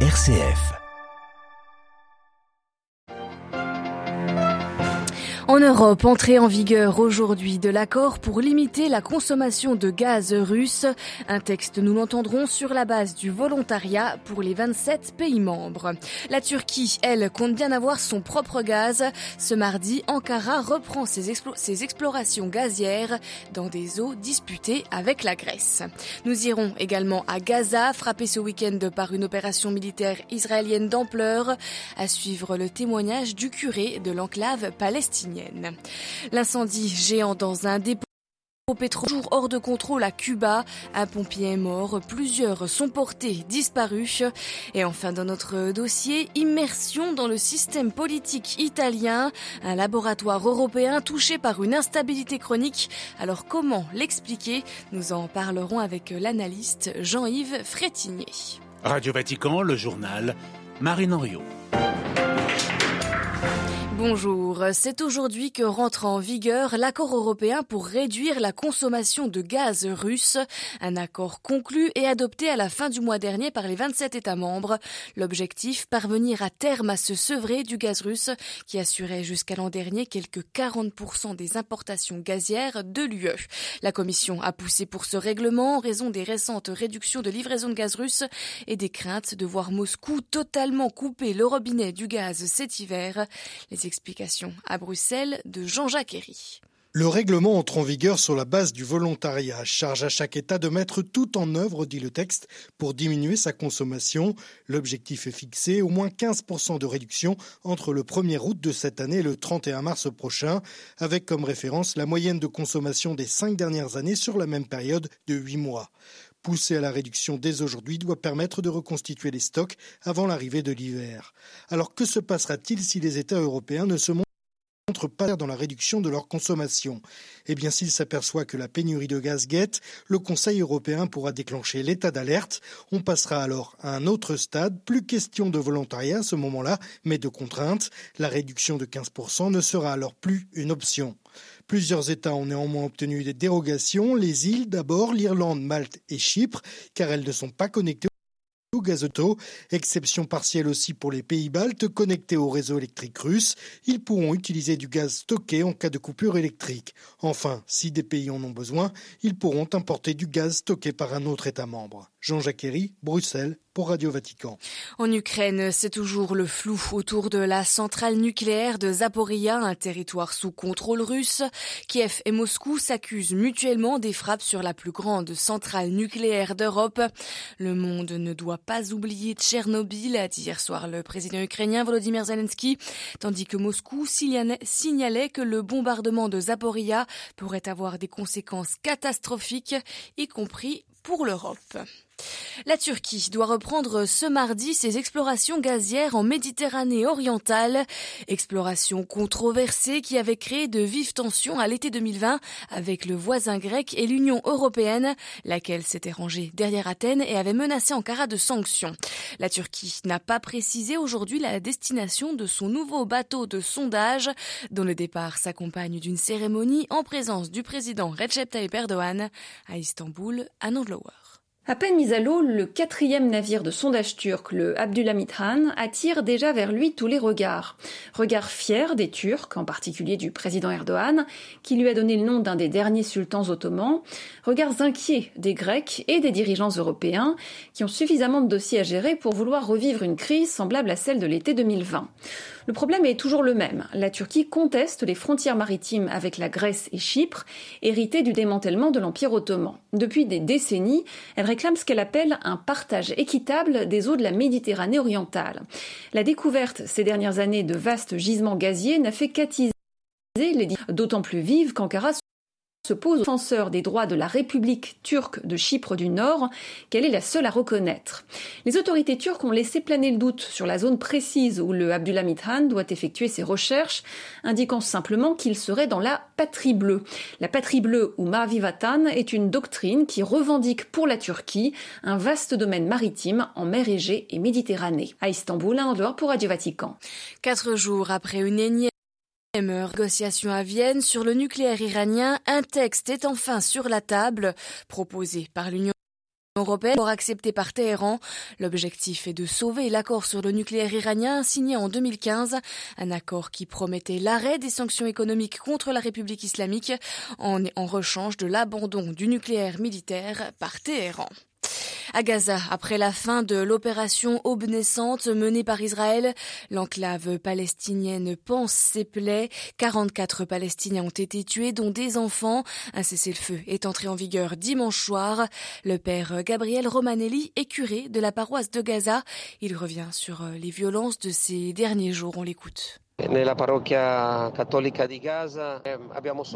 RCF. En Europe, entrée en vigueur aujourd'hui de l'accord pour limiter la consommation de gaz russe. Un texte, nous l'entendrons, sur la base du volontariat pour les 27 pays membres. La Turquie, elle, compte bien avoir son propre gaz. Ce mardi, Ankara reprend ses, explorations gazières dans des eaux disputées avec la Grèce. Nous irons également à Gaza, frappé ce week-end par une opération militaire israélienne d'ampleur. À suivre le témoignage du curé de l'enclave palestinienne. L'incendie géant dans un dépôt au pétrole, toujours hors de contrôle à Cuba, un pompier est mort, plusieurs sont portés disparus. Et enfin dans notre dossier, immersion dans le système politique italien, un laboratoire européen touché par une instabilité chronique. Alors comment l'expliquer? Nous en parlerons avec l'analyste Jean-Yves Frétigné. Radio Vatican, le journal, Marine Henriot. Bonjour, c'est aujourd'hui que rentre en vigueur l'accord européen pour réduire la consommation de gaz russe, un accord conclu et adopté à la fin du mois dernier par les 27 États membres. L'objectif, parvenir à terme à se sevrer du gaz russe qui assurait jusqu'à l'an dernier quelques 40% des importations gazières de l'UE. La Commission a poussé pour ce règlement en raison des récentes réductions de livraison de gaz russe et des craintes de voir Moscou totalement couper le robinet du gaz cet hiver. Explications à Bruxelles de Jean-Jacques Herry. Le règlement entre en vigueur sur la base du volontariat. Charge à chaque État de mettre tout en œuvre, dit le texte, pour diminuer sa consommation. L'objectif est fixé, au moins 15% de réduction entre le 1er août de cette année et le 31 mars prochain, avec comme référence la moyenne de consommation des cinq dernières années sur la même période de 8 mois pousser à la réduction dès aujourd'hui doit permettre de reconstituer les stocks avant l'arrivée de l'hiver. Alors que se passera-t-il si les États européens ne se montrent pas dans la réduction de leur consommation. Eh bien, s'il s'aperçoit que la pénurie de gaz guette, le Conseil européen pourra déclencher l'état d'alerte. On passera alors à un autre stade, plus question de volontariat à ce moment-là, mais de contrainte. La réduction de 15% ne sera alors plus une option. Plusieurs États ont néanmoins obtenu des dérogations, les îles d'abord, l'Irlande, Malte et Chypre, car elles ne sont pas connectées auto. Exception partielle aussi pour les pays baltes connectés au réseau électrique russe. Ils pourront utiliser du gaz stocké en cas de coupure électrique. Enfin, si des pays en ont besoin, ils pourront importer du gaz stocké par un autre État membre. Jean-Jacques Herry, Bruxelles, pour Radio Vatican. En Ukraine, c'est toujours le flou autour de la centrale nucléaire de Zaporia, un territoire sous contrôle russe. Kiev et Moscou s'accusent mutuellement des frappes sur la plus grande centrale nucléaire d'Europe. Le monde ne doit pas oublier Tchernobyl, a dit hier soir le président ukrainien Volodymyr Zelensky, tandis que Moscou signalait que le bombardement de Zaporia pourrait avoir des conséquences catastrophiques, y compris pour l'Europe. La Turquie doit reprendre ce mardi ses explorations gazières en Méditerranée orientale, explorations controversées qui avaient créé de vives tensions à l'été 2020 avec le voisin grec et l'Union européenne, laquelle s'était rangée derrière Athènes et avait menacé Ankara de sanctions. La Turquie n'a pas précisé aujourd'hui la destination de son nouveau bateau de sondage, dont le départ s'accompagne d'une cérémonie en présence du président Recep Tayyip Erdogan à Istanbul, à Nandlower. À peine mis à l'eau, le quatrième navire de sondage turc, le Abdulhamid Han, attire déjà vers lui tous les regards. Regards fiers des Turcs, en particulier du président Erdogan, qui lui a donné le nom d'un des derniers sultans ottomans. Regards inquiets des Grecs et des dirigeants européens, qui ont suffisamment de dossiers à gérer pour vouloir revivre une crise semblable à celle de l'été 2020. Le problème est toujours le même. La Turquie conteste les frontières maritimes avec la Grèce et Chypre, héritées du démantèlement de l'Empire ottoman. Depuis des décennies, elle réclame ce qu'elle appelle un partage équitable des eaux de la Méditerranée orientale. La découverte ces dernières années de vastes gisements gaziers n'a fait qu'attiser les d'autant plus vives qu'Ankara se pose défenseur des droits de la République turque de Chypre du Nord, qu'elle est la seule à reconnaître. Les autorités turques ont laissé planer le doute sur la zone précise où le Abdulhamid Han doit effectuer ses recherches, indiquant simplement qu'il serait dans la patrie bleue. La patrie bleue ou Mavi Vatan est une doctrine qui revendique pour la Turquie un vaste domaine maritime en mer Égée et Méditerranée. À Istanbul, un dehors pour Radio Vatican. Quatre jours après une énième Négociation à Vienne sur le nucléaire iranien, un texte est enfin sur la table, proposé par l'Union européenne accepté par Téhéran. L'objectif est de sauver l'accord sur le nucléaire iranien signé en 2015, un accord qui promettait l'arrêt des sanctions économiques contre la République islamique en, en rechange de l'abandon du nucléaire militaire par Téhéran. À Gaza, après la fin de l'opération naissante menée par Israël, l'enclave palestinienne pense ses plaies. 44 Palestiniens ont été tués, dont des enfants. Un cessez-le-feu est entré en vigueur dimanche soir. Le père Gabriel Romanelli est curé de la paroisse de Gaza. Il revient sur les violences de ces derniers jours. On l'écoute. Ehm,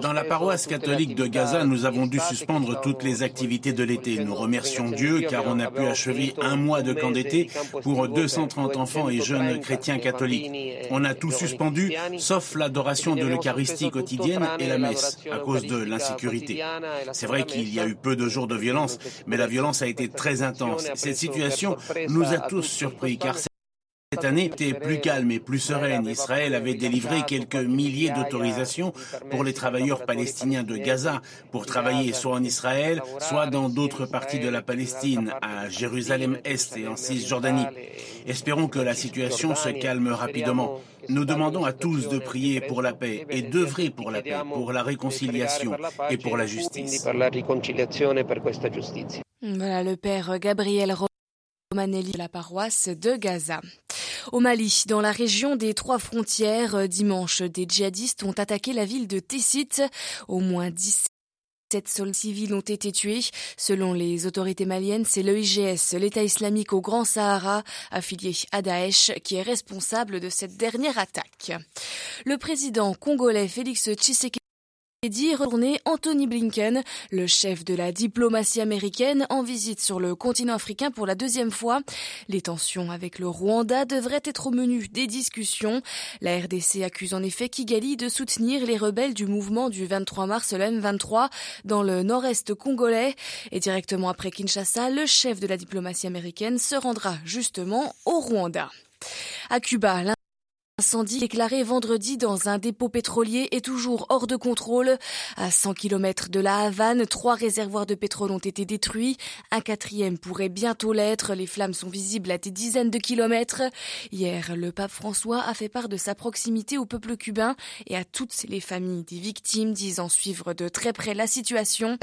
Dans la paroisse catholique de Gaza, nous avons dû suspendre toutes les activités de l'été. Nous remercions Dieu car on a pu achever un mois de camp d'été pour 230 enfants et jeunes chrétiens catholiques. On a tout suspendu sauf l'adoration de l'Eucharistie quotidienne et la messe à cause de l'insécurité. C'est vrai qu'il y a eu peu de jours de violence, mais la violence a été très intense. Cette situation nous a tous surpris car cette année était plus calme et plus sereine. Israël avait délivré quelques milliers d'autorisations pour les travailleurs palestiniens de Gaza pour travailler soit en Israël, soit dans d'autres parties de la Palestine, à Jérusalem-Est et en Cisjordanie. Espérons que la situation se calme rapidement. Nous demandons à tous de prier pour la paix et d'œuvrer pour la paix, pour la réconciliation et pour la justice. Voilà le père Gabriel Romanelli de la paroisse de Gaza. Au Mali, dans la région des trois frontières, dimanche, des djihadistes ont attaqué la ville de Tessit. Au moins 17 soldats civils ont été tués. Selon les autorités maliennes, c'est l'EIGS, l'État islamique au Grand Sahara, affilié à Daesh, qui est responsable de cette dernière attaque. Le président congolais Félix Tshisekedi dit retourner Anthony Blinken, le chef de la diplomatie américaine, en visite sur le continent africain pour la deuxième fois. Les tensions avec le Rwanda devraient être au menu des discussions. La RDC accuse en effet Kigali de soutenir les rebelles du mouvement du 23 mars, le M23, dans le nord-est congolais. Et directement après Kinshasa, le chef de la diplomatie américaine se rendra justement au Rwanda. À Cuba, L'incendie déclaré vendredi dans un dépôt pétrolier est toujours hors de contrôle. À 100 km de la Havane, trois réservoirs de pétrole ont été détruits. Un quatrième pourrait bientôt l'être. Les flammes sont visibles à des dizaines de kilomètres. Hier, le pape François a fait part de sa proximité au peuple cubain et à toutes les familles des victimes, disant suivre de très près la situation.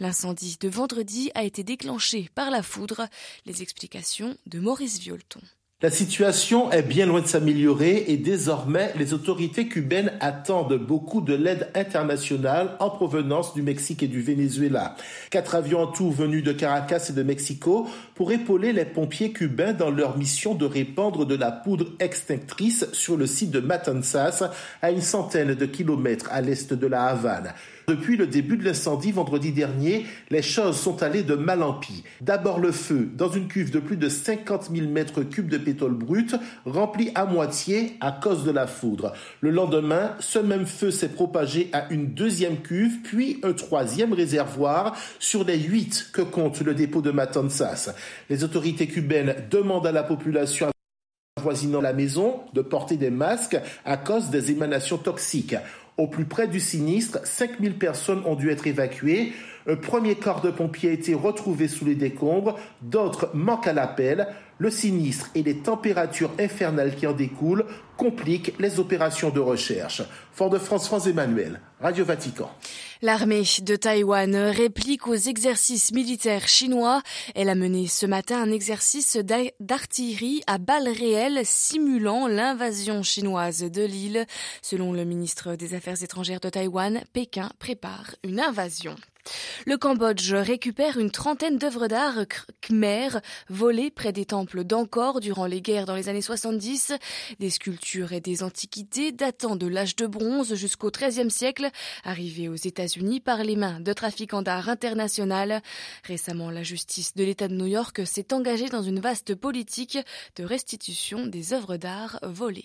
L'incendie de vendredi a été déclenché par la foudre. Les explications de Maurice Violton. La situation est bien loin de s'améliorer et désormais les autorités cubaines attendent beaucoup de l'aide internationale en provenance du Mexique et du Venezuela. Quatre avions en tout venus de Caracas et de Mexico pour épauler les pompiers cubains dans leur mission de répandre de la poudre extinctrice sur le site de Matanzas à une centaine de kilomètres à l'est de la Havane. Depuis le début de l'incendie vendredi dernier, les choses sont allées de mal en pis. D'abord le feu dans une cuve de plus de 50 000 mètres cubes de pétrole brut, remplie à moitié à cause de la foudre. Le lendemain, ce même feu s'est propagé à une deuxième cuve, puis un troisième réservoir sur les huit que compte le dépôt de Matanzas. Les autorités cubaines demandent à la population avoisinant la maison de porter des masques à cause des émanations toxiques. Au plus près du sinistre, 5000 personnes ont dû être évacuées. Un premier corps de pompiers a été retrouvé sous les décombres, d'autres manquent à l'appel. Le sinistre et les températures infernales qui en découlent compliquent les opérations de recherche. Fort-de-France, France Emmanuel, Radio Vatican. L'armée de Taïwan réplique aux exercices militaires chinois. Elle a mené ce matin un exercice d'artillerie à balles réelles simulant l'invasion chinoise de l'île. Selon le ministre des Affaires étrangères de Taïwan, Pékin prépare une invasion. Le Cambodge récupère une trentaine d'œuvres d'art khmer volées près des temples d'Angkor durant les guerres dans les années 70. Des sculptures et des antiquités datant de l'âge de bronze jusqu'au XIIIe siècle, arrivées aux États-Unis par les mains de trafiquants d'art international. Récemment, la justice de l'État de New York s'est engagée dans une vaste politique de restitution des œuvres d'art volées.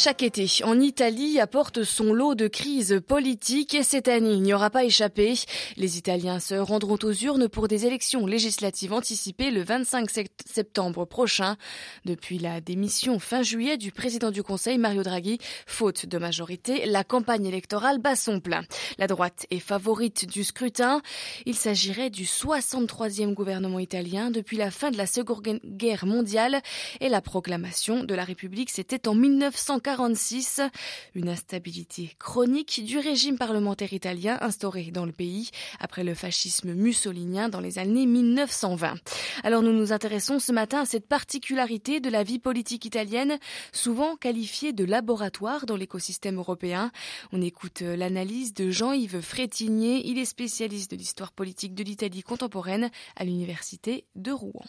Chaque été, en Italie apporte son lot de crises politiques et cette année, il n'y aura pas échappé. Les Italiens se rendront aux urnes pour des élections législatives anticipées le 25 septembre prochain. Depuis la démission fin juillet du président du Conseil, Mario Draghi, faute de majorité, la campagne électorale bat son plein. La droite est favorite du scrutin. Il s'agirait du 63e gouvernement italien depuis la fin de la Seconde Guerre mondiale et la proclamation de la République, c'était en 1940. Une instabilité chronique du régime parlementaire italien instauré dans le pays après le fascisme mussolinien dans les années 1920. Alors nous nous intéressons ce matin à cette particularité de la vie politique italienne, souvent qualifiée de laboratoire dans l'écosystème européen. On écoute l'analyse de Jean-Yves Frétinier. Il est spécialiste de l'histoire politique de l'Italie contemporaine à l'université de Rouen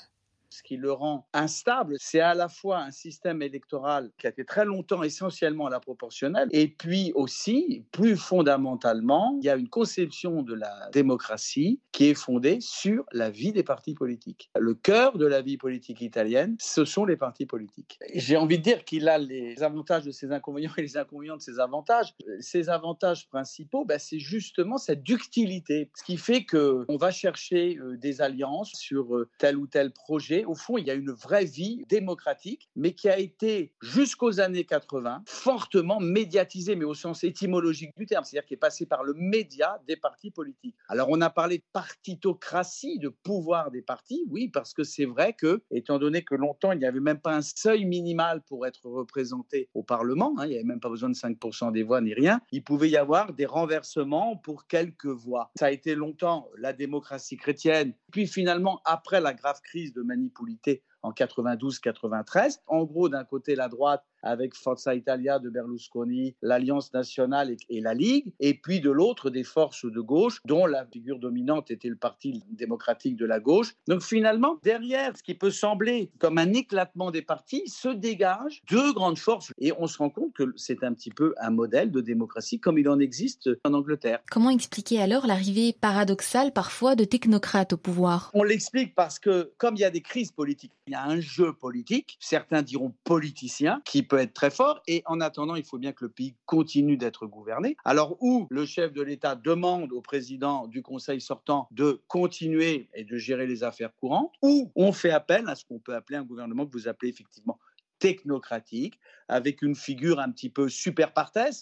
ce qui le rend instable, c'est à la fois un système électoral qui a été très longtemps essentiellement à la proportionnelle, et puis aussi, plus fondamentalement, il y a une conception de la démocratie qui est fondée sur la vie des partis politiques. Le cœur de la vie politique italienne, ce sont les partis politiques. J'ai envie de dire qu'il a les avantages de ses inconvénients et les inconvénients de ses avantages. Ses avantages principaux, ben, c'est justement cette ductilité, ce qui fait qu'on va chercher euh, des alliances sur euh, tel ou tel projet au fond, il y a une vraie vie démocratique, mais qui a été, jusqu'aux années 80, fortement médiatisée, mais au sens étymologique du terme, c'est-à-dire qui est passée par le média des partis politiques. Alors, on a parlé de partitocratie, de pouvoir des partis, oui, parce que c'est vrai que, étant donné que longtemps, il n'y avait même pas un seuil minimal pour être représenté au Parlement, hein, il n'y avait même pas besoin de 5% des voix ni rien, il pouvait y avoir des renversements pour quelques voix. Ça a été longtemps la démocratie chrétienne, puis finalement, après la grave crise de manipulation, en 92-93. En gros, d'un côté, la droite avec Forza Italia de Berlusconi, l'Alliance nationale et, la Ligue, et puis de l'autre des forces de gauche, dont la figure dominante était le Parti démocratique de la gauche. Donc finalement, derrière ce qui peut sembler comme un éclatement des partis, se dégagent deux grandes forces, et on se rend compte que c'est un petit peu un modèle de démocratie comme il en existe en Angleterre. Comment expliquer alors l'arrivée paradoxale parfois de technocrates au pouvoir? On l'explique parce que comme il y a des crises politiques, il y a un jeu politique, certains diront politicien, qui peut être très fort. Et en attendant, il faut bien que le pays continue d'être gouverné. Alors, où le chef de l'État demande au président du Conseil sortant de continuer et de gérer les affaires courantes, ou on fait appel à ce qu'on peut appeler un gouvernement que vous appelez effectivement technocratique, avec une figure un petit peu super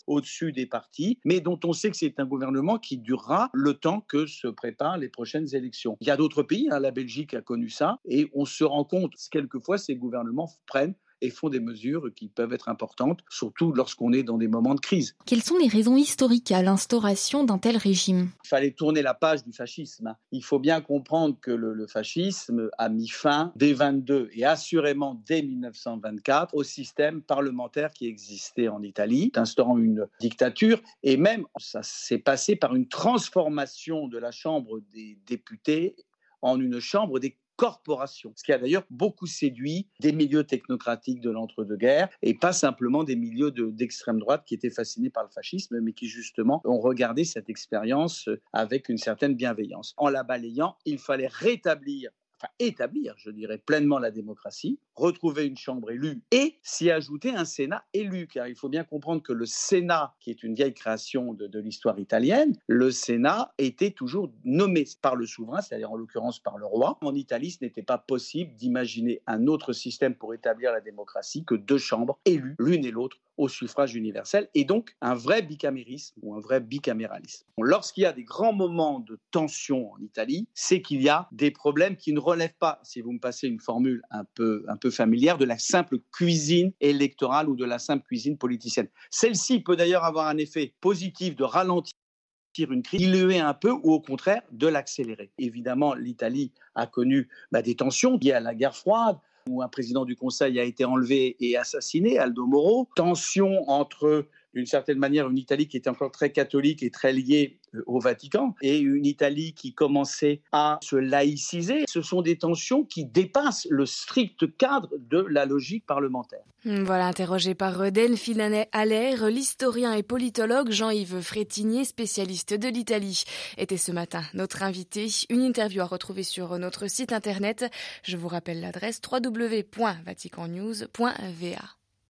au-dessus des partis, mais dont on sait que c'est un gouvernement qui durera le temps que se préparent les prochaines élections. Il y a d'autres pays, hein, la Belgique a connu ça, et on se rend compte quelquefois ces gouvernements prennent et font des mesures qui peuvent être importantes, surtout lorsqu'on est dans des moments de crise. Quelles sont les raisons historiques à l'instauration d'un tel régime? Il fallait tourner la page du fascisme. Il faut bien comprendre que le, fascisme a mis fin dès 22 et assurément dès 1924 au système parlementaire qui existait en Italie, instaurant une dictature et même ça s'est passé par une transformation de la Chambre des députés en une chambre des corporation, ce qui a d'ailleurs beaucoup séduit des milieux technocratiques de l'entre-deux-guerres et pas simplement des milieux d'extrême droite qui étaient fascinés par le fascisme, mais qui justement ont regardé cette expérience avec une certaine bienveillance. En la balayant, il fallait rétablir enfin établir, je dirais, pleinement la démocratie, retrouver une Chambre élue et s'y ajouter un Sénat élu, car il faut bien comprendre que le Sénat, qui est une vieille création de, l'histoire italienne, le Sénat était toujours nommé par le souverain, c'est-à-dire en l'occurrence par le roi. En Italie, ce n'était pas possible d'imaginer un autre système pour établir la démocratie que deux chambres élues, l'une et l'autre, au suffrage universel, et donc un vrai bicamérisme ou un vrai bicaméralisme. Lorsqu'il y a des grands moments de tension en Italie, c'est qu'il y a des problèmes qui ne relèvent pas, si vous me passez une formule un peu familière, de la simple cuisine électorale ou de la simple cuisine politicienne. Celle-ci peut d'ailleurs avoir un effet positif de ralentir une crise, diluer un peu ou au contraire de l'accélérer. Évidemment, l'Italie a connu bah, des tensions liées à la guerre froide, où un président du Conseil a été enlevé et assassiné, Aldo Moro. Tension entre, d'une certaine manière, une Italie qui était encore très catholique et très liée euh, au Vatican et une Italie qui commençait à se laïciser. Ce sont des tensions qui dépassent le strict cadre de la logique parlementaire. Hmm, voilà, interrogé par Delphine Allaire, l'historien et politologue Jean-Yves Frétinier, spécialiste de l'Italie, était ce matin notre invité. Une interview à retrouver sur notre site internet. Je vous rappelle l'adresse www.vaticannews.va.